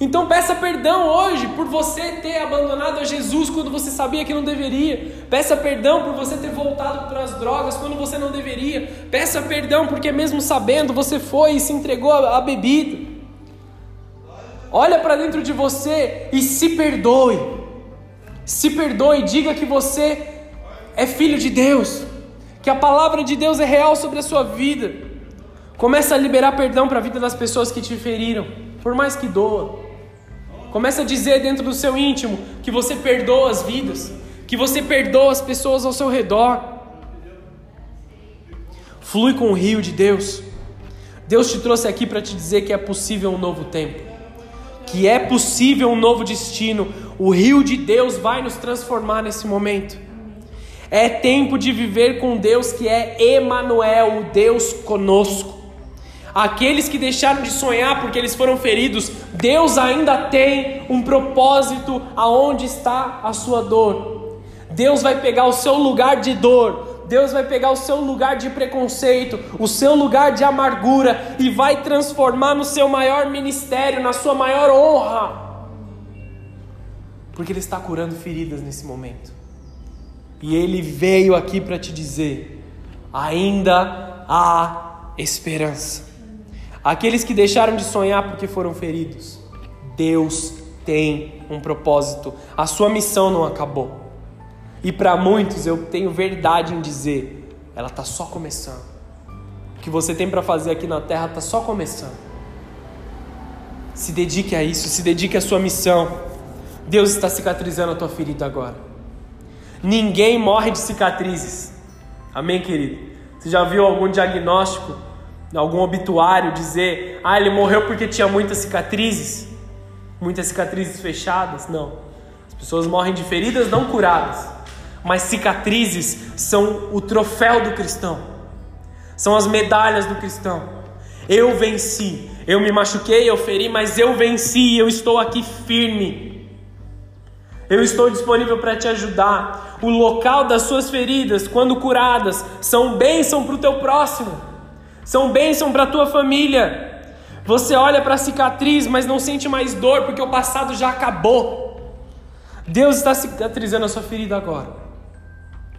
S1: Então peça perdão hoje por você ter abandonado a Jesus quando você sabia que não deveria. Peça perdão por você ter voltado para as drogas quando você não deveria. Peça perdão porque mesmo sabendo você foi e se entregou à bebida. Olha para dentro de você e se perdoe. Se perdoe, diga que você é filho de Deus, que a palavra de Deus é real sobre a sua vida. Começa a liberar perdão para a vida das pessoas que te feriram, por mais que doa. Começa a dizer dentro do seu íntimo que você perdoa as vidas, que você perdoa as pessoas ao seu redor. Flui com o rio de Deus. Deus te trouxe aqui para te dizer que é possível um novo tempo, que é possível um novo destino. O rio de Deus vai nos transformar nesse momento. É tempo de viver com Deus que é Emanuel, o Deus conosco. Aqueles que deixaram de sonhar porque eles foram feridos, Deus ainda tem um propósito aonde está a sua dor. Deus vai pegar o seu lugar de dor, Deus vai pegar o seu lugar de preconceito, o seu lugar de amargura e vai transformar no seu maior ministério, na sua maior honra. Porque Ele está curando feridas nesse momento. E Ele veio aqui para te dizer: ainda há esperança. Aqueles que deixaram de sonhar porque foram feridos. Deus tem um propósito. A sua missão não acabou. E para muitos eu tenho verdade em dizer, ela está só começando. O que você tem para fazer aqui na terra está só começando. Se dedique a isso, se dedique à sua missão. Deus está cicatrizando a tua ferida agora. Ninguém morre de cicatrizes. Amém, querido? Você já viu algum diagnóstico algum obituário dizer, ah, ele morreu porque tinha muitas cicatrizes, muitas cicatrizes fechadas. Não. As pessoas morrem de feridas não curadas, mas cicatrizes são o troféu do cristão, são as medalhas do cristão. Eu venci, eu me machuquei, eu feri, mas eu venci, eu estou aqui firme. Eu estou disponível para te ajudar. O local das suas feridas, quando curadas, são bênção para o teu próximo são bênção para a tua família. Você olha para a cicatriz, mas não sente mais dor porque o passado já acabou. Deus está cicatrizando a sua ferida agora.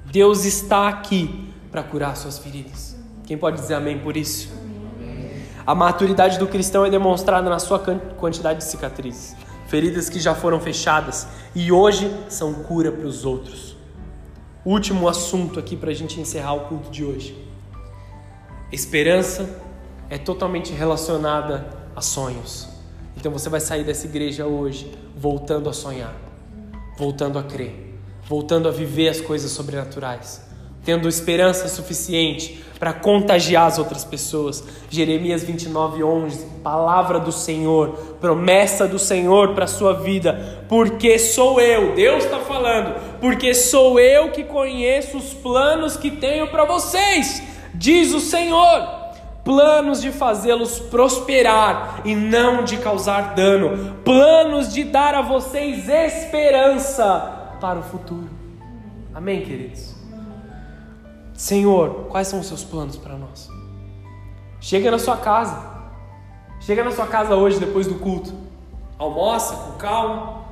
S1: Deus está aqui para curar suas feridas. Quem pode dizer amém por isso? A maturidade do cristão é demonstrada na sua quantidade de cicatrizes. feridas que já foram fechadas e hoje são cura para os outros. Último assunto aqui para a gente encerrar o culto de hoje. Esperança é totalmente relacionada a sonhos. Então você vai sair dessa igreja hoje voltando a sonhar, voltando a crer, voltando a viver as coisas sobrenaturais tendo esperança suficiente para contagiar as outras pessoas. Jeremias 29, 11, palavra do Senhor, promessa do Senhor para sua vida, porque sou eu, Deus está falando, porque sou eu que conheço os planos que tenho para vocês, diz o Senhor. Planos de fazê-los prosperar e não de causar dano, planos de dar a vocês esperança para o futuro. Amém, queridos? Senhor, quais são os seus planos para nós? Chega na sua casa. Chega na sua casa hoje depois do culto. Almoça com calma,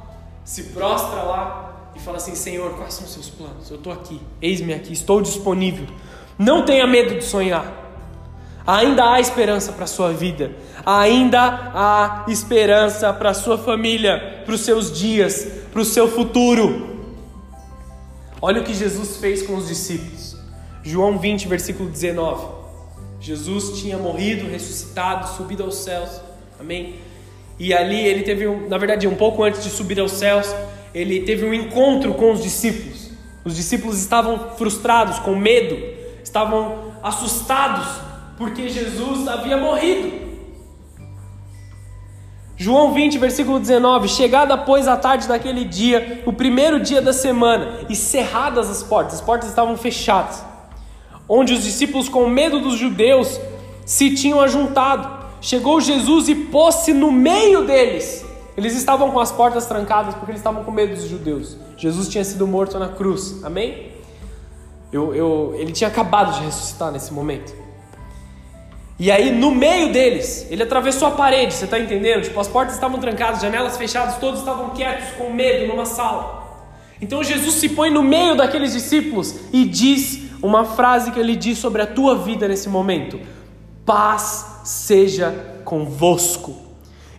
S1: se prostra lá e fala assim: Senhor, quais são os seus planos? Eu estou aqui, eis-me aqui, estou disponível. Não tenha medo de sonhar. Ainda há esperança para a sua vida, ainda há esperança para a sua família, para os seus dias, para o seu futuro. Olha o que Jesus fez com os discípulos. João 20, versículo 19. Jesus tinha morrido, ressuscitado, subido aos céus. Amém? E ali ele teve, um, na verdade, um pouco antes de subir aos céus, ele teve um encontro com os discípulos. Os discípulos estavam frustrados, com medo, estavam assustados, porque Jesus havia morrido. João 20, versículo 19: Chegada, pois, a tarde daquele dia, o primeiro dia da semana, e cerradas as portas, as portas estavam fechadas onde os discípulos, com medo dos judeus, se tinham ajuntado. Chegou Jesus e pôs-se no meio deles. Eles estavam com as portas trancadas porque eles estavam com medo dos judeus. Jesus tinha sido morto na cruz, amém? Eu, eu, ele tinha acabado de ressuscitar nesse momento. E aí, no meio deles, ele atravessou a parede, você está entendendo? Tipo, as portas estavam trancadas, janelas fechadas, todos estavam quietos, com medo, numa sala. Então Jesus se põe no meio daqueles discípulos e diz uma frase que ele diz sobre a tua vida nesse momento: paz seja convosco.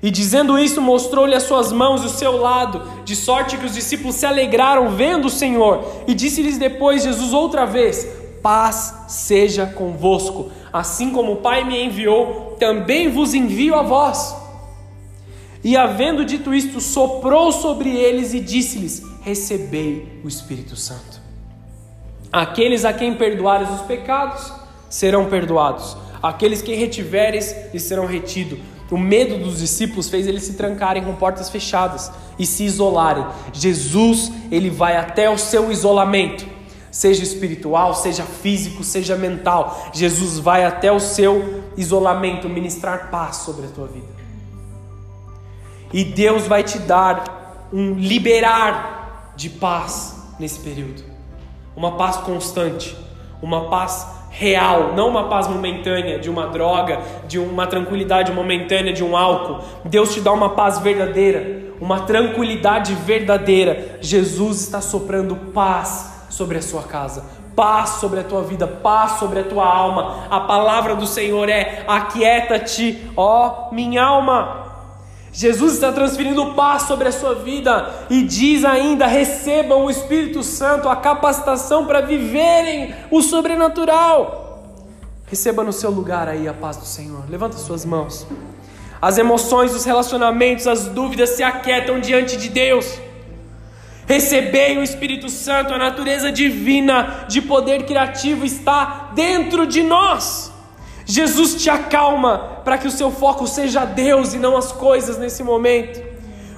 S1: E dizendo isso, mostrou-lhe as suas mãos e o seu lado, de sorte que os discípulos se alegraram vendo o Senhor. E disse-lhes depois Jesus outra vez: Paz seja convosco. Assim como o Pai me enviou, também vos envio a vós. E havendo dito isto, soprou sobre eles e disse-lhes: Recebei o Espírito Santo. Aqueles a quem perdoares os pecados serão perdoados. Aqueles que retiveres lhes serão retidos. O medo dos discípulos fez eles se trancarem com portas fechadas e se isolarem. Jesus, ele vai até o seu isolamento, seja espiritual, seja físico, seja mental. Jesus vai até o seu isolamento ministrar paz sobre a tua vida. E Deus vai te dar um liberar de paz nesse período uma paz constante, uma paz real, não uma paz momentânea de uma droga, de uma tranquilidade momentânea de um álcool. Deus te dá uma paz verdadeira, uma tranquilidade verdadeira. Jesus está soprando paz sobre a sua casa, paz sobre a tua vida, paz sobre a tua alma. A palavra do Senhor é: aquieta-te, ó minha alma. Jesus está transferindo paz sobre a sua vida e diz ainda: recebam o Espírito Santo, a capacitação para viverem o sobrenatural. Receba no seu lugar aí a paz do Senhor. Levanta suas mãos. As emoções, os relacionamentos, as dúvidas se aquietam diante de Deus. Recebei o Espírito Santo, a natureza divina de poder criativo está dentro de nós. Jesus te acalma para que o seu foco seja Deus e não as coisas nesse momento.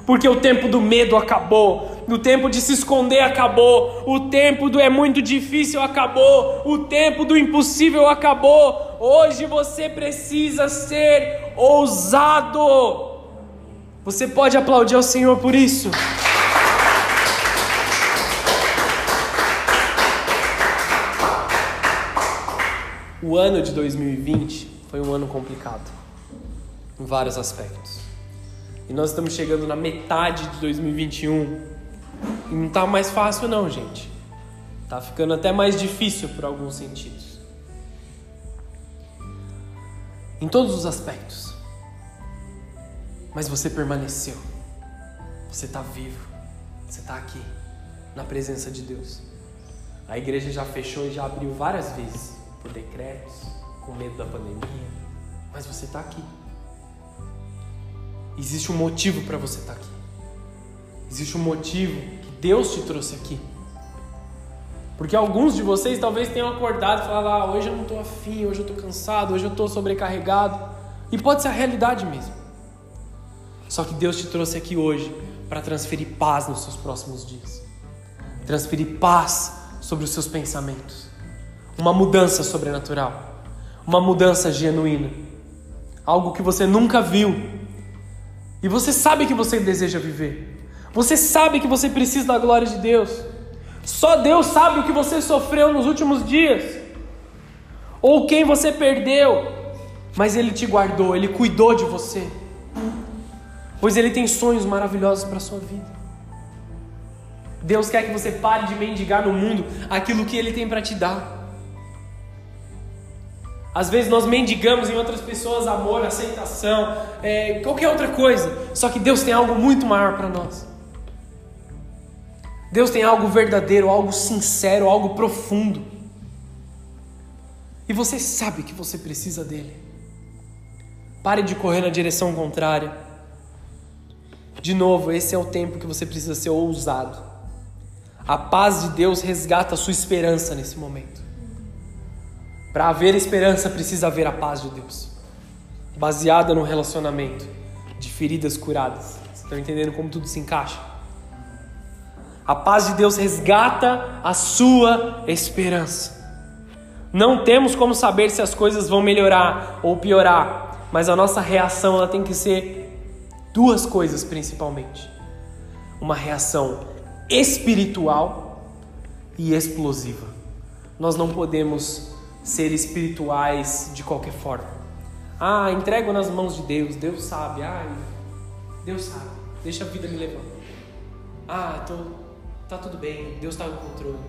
S1: Porque o tempo do medo acabou, o tempo de se esconder acabou, o tempo do é muito difícil acabou, o tempo do impossível acabou. Hoje você precisa ser ousado. Você pode aplaudir ao Senhor por isso. O ano de 2020 foi um ano complicado em vários aspectos. E nós estamos chegando na metade de 2021 e não está mais fácil não, gente. Tá ficando até mais difícil por alguns sentidos. Em todos os aspectos. Mas você permaneceu. Você está vivo. Você está aqui, na presença de Deus. A igreja já fechou e já abriu várias vezes, por decretos, com medo da pandemia. Mas você está aqui. Existe um motivo para você estar tá aqui. Existe um motivo que Deus te trouxe aqui. Porque alguns de vocês talvez tenham acordado e falado: ah, hoje eu não estou afim, hoje eu estou cansado, hoje eu estou sobrecarregado. E pode ser a realidade mesmo. Só que Deus te trouxe aqui hoje para transferir paz nos seus próximos dias transferir paz sobre os seus pensamentos. Uma mudança sobrenatural. Uma mudança genuína. Algo que você nunca viu. E você sabe que você deseja viver. Você sabe que você precisa da glória de Deus. Só Deus sabe o que você sofreu nos últimos dias, ou quem você perdeu, mas Ele te guardou, Ele cuidou de você, pois Ele tem sonhos maravilhosos para a sua vida. Deus quer que você pare de mendigar no mundo aquilo que Ele tem para te dar. Às vezes nós mendigamos em outras pessoas amor, aceitação, é, qualquer outra coisa. Só que Deus tem algo muito maior para nós. Deus tem algo verdadeiro, algo sincero, algo profundo. E você sabe que você precisa dele. Pare de correr na direção contrária. De novo, esse é o tempo que você precisa ser ousado. A paz de Deus resgata a sua esperança nesse momento. Para haver esperança, precisa haver a paz de Deus, baseada no relacionamento, de feridas curadas. Vocês estão entendendo como tudo se encaixa? A paz de Deus resgata a sua esperança. Não temos como saber se as coisas vão melhorar ou piorar, mas a nossa reação ela tem que ser duas coisas principalmente. Uma reação espiritual e explosiva. Nós não podemos ser espirituais de qualquer forma. Ah, entrego nas mãos de Deus, Deus sabe. Ah, Deus sabe. Deixa a vida me levar. Ah, tô Tá tudo bem, Deus está no controle.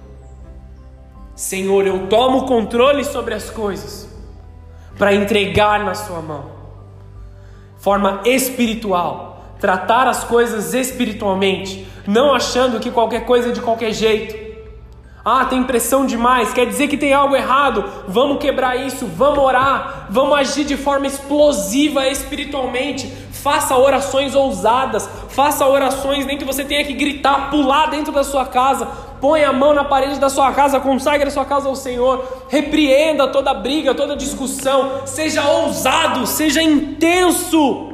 S1: Senhor, eu tomo o controle sobre as coisas para entregar na Sua mão. Forma espiritual, tratar as coisas espiritualmente, não achando que qualquer coisa é de qualquer jeito. Ah, tem pressão demais, quer dizer que tem algo errado. Vamos quebrar isso, vamos orar, vamos agir de forma explosiva espiritualmente. Faça orações ousadas, faça orações nem que você tenha que gritar, pular dentro da sua casa. Põe a mão na parede da sua casa, consagre a sua casa ao Senhor. Repreenda toda briga, toda discussão. Seja ousado, seja intenso.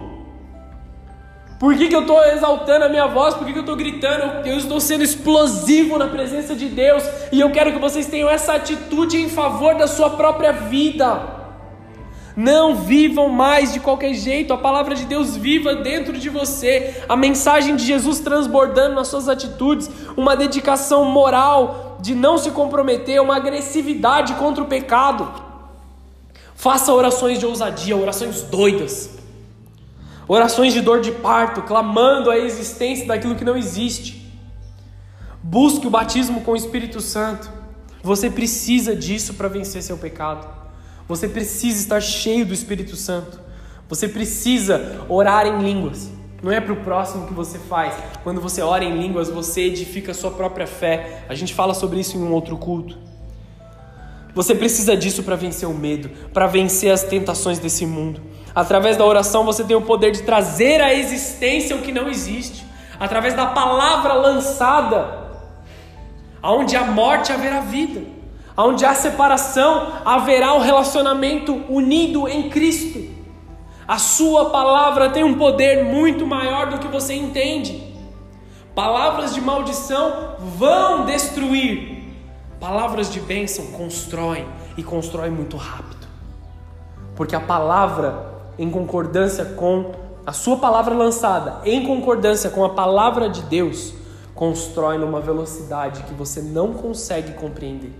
S1: Por que, que eu estou exaltando a minha voz? Por que, que eu estou gritando? Eu estou sendo explosivo na presença de Deus. E eu quero que vocês tenham essa atitude em favor da sua própria vida. Não vivam mais de qualquer jeito, a palavra de Deus viva dentro de você, a mensagem de Jesus transbordando nas suas atitudes, uma dedicação moral de não se comprometer, uma agressividade contra o pecado. Faça orações de ousadia, orações doidas. Orações de dor de parto, clamando a existência daquilo que não existe. Busque o batismo com o Espírito Santo. Você precisa disso para vencer seu pecado. Você precisa estar cheio do Espírito Santo. Você precisa orar em línguas. Não é para o próximo que você faz. Quando você ora em línguas, você edifica a sua própria fé. A gente fala sobre isso em um outro culto. Você precisa disso para vencer o medo, para vencer as tentações desse mundo. Através da oração você tem o poder de trazer à existência o que não existe. Através da palavra lançada, aonde há morte haverá vida, aonde há separação haverá o um relacionamento unido em Cristo. A sua palavra tem um poder muito maior do que você entende. Palavras de maldição vão destruir. Palavras de bênção constroem e constroem muito rápido. Porque a palavra em concordância com a sua palavra lançada, em concordância com a palavra de Deus, constrói numa velocidade que você não consegue compreender.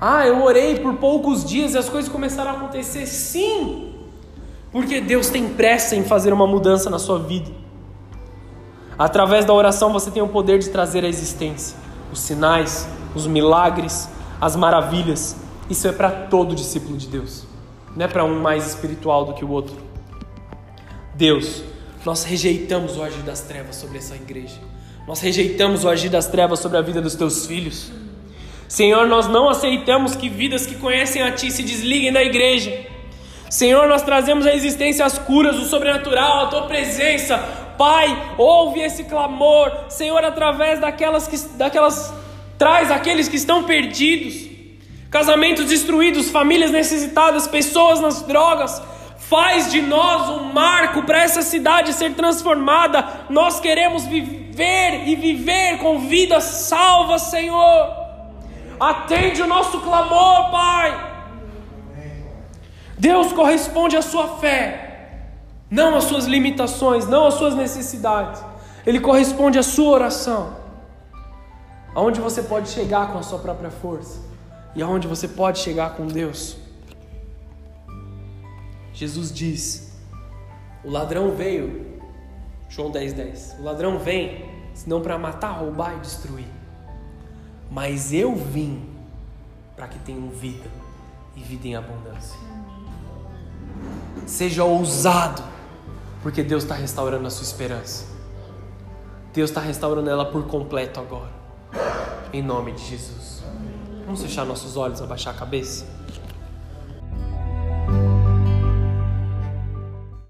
S1: Ah, eu orei por poucos dias e as coisas começaram a acontecer. Sim, porque Deus tem pressa em fazer uma mudança na sua vida. Através da oração você tem o poder de trazer à existência os sinais, os milagres, as maravilhas. Isso é para todo discípulo de Deus não é para um mais espiritual do que o outro. Deus nós rejeitamos o agir das trevas sobre essa igreja. Nós rejeitamos o agir das trevas sobre a vida dos teus filhos. Senhor, nós não aceitamos que vidas que conhecem a Ti se desliguem da igreja. Senhor, nós trazemos à existência as curas, o sobrenatural, a Tua presença. Pai, ouve esse clamor, Senhor, através daquelas que, daquelas, traz aqueles que estão perdidos, casamentos destruídos, famílias necessitadas, pessoas nas drogas. Faz de nós um marco para essa cidade ser transformada. Nós queremos viver e viver com vidas salvas, Senhor. Atende o nosso clamor, Pai. Deus corresponde à sua fé, não às suas limitações, não às suas necessidades. Ele corresponde à sua oração. Aonde você pode chegar com a sua própria força e aonde você pode chegar com Deus. Jesus diz: O ladrão veio, João 10, 10. O ladrão vem, senão para matar, roubar e destruir. Mas eu vim para que tenham vida e vida em abundância. Seja ousado, porque Deus está restaurando a sua esperança. Deus está restaurando ela por completo agora. Em nome de Jesus. Vamos fechar nossos olhos, abaixar a cabeça.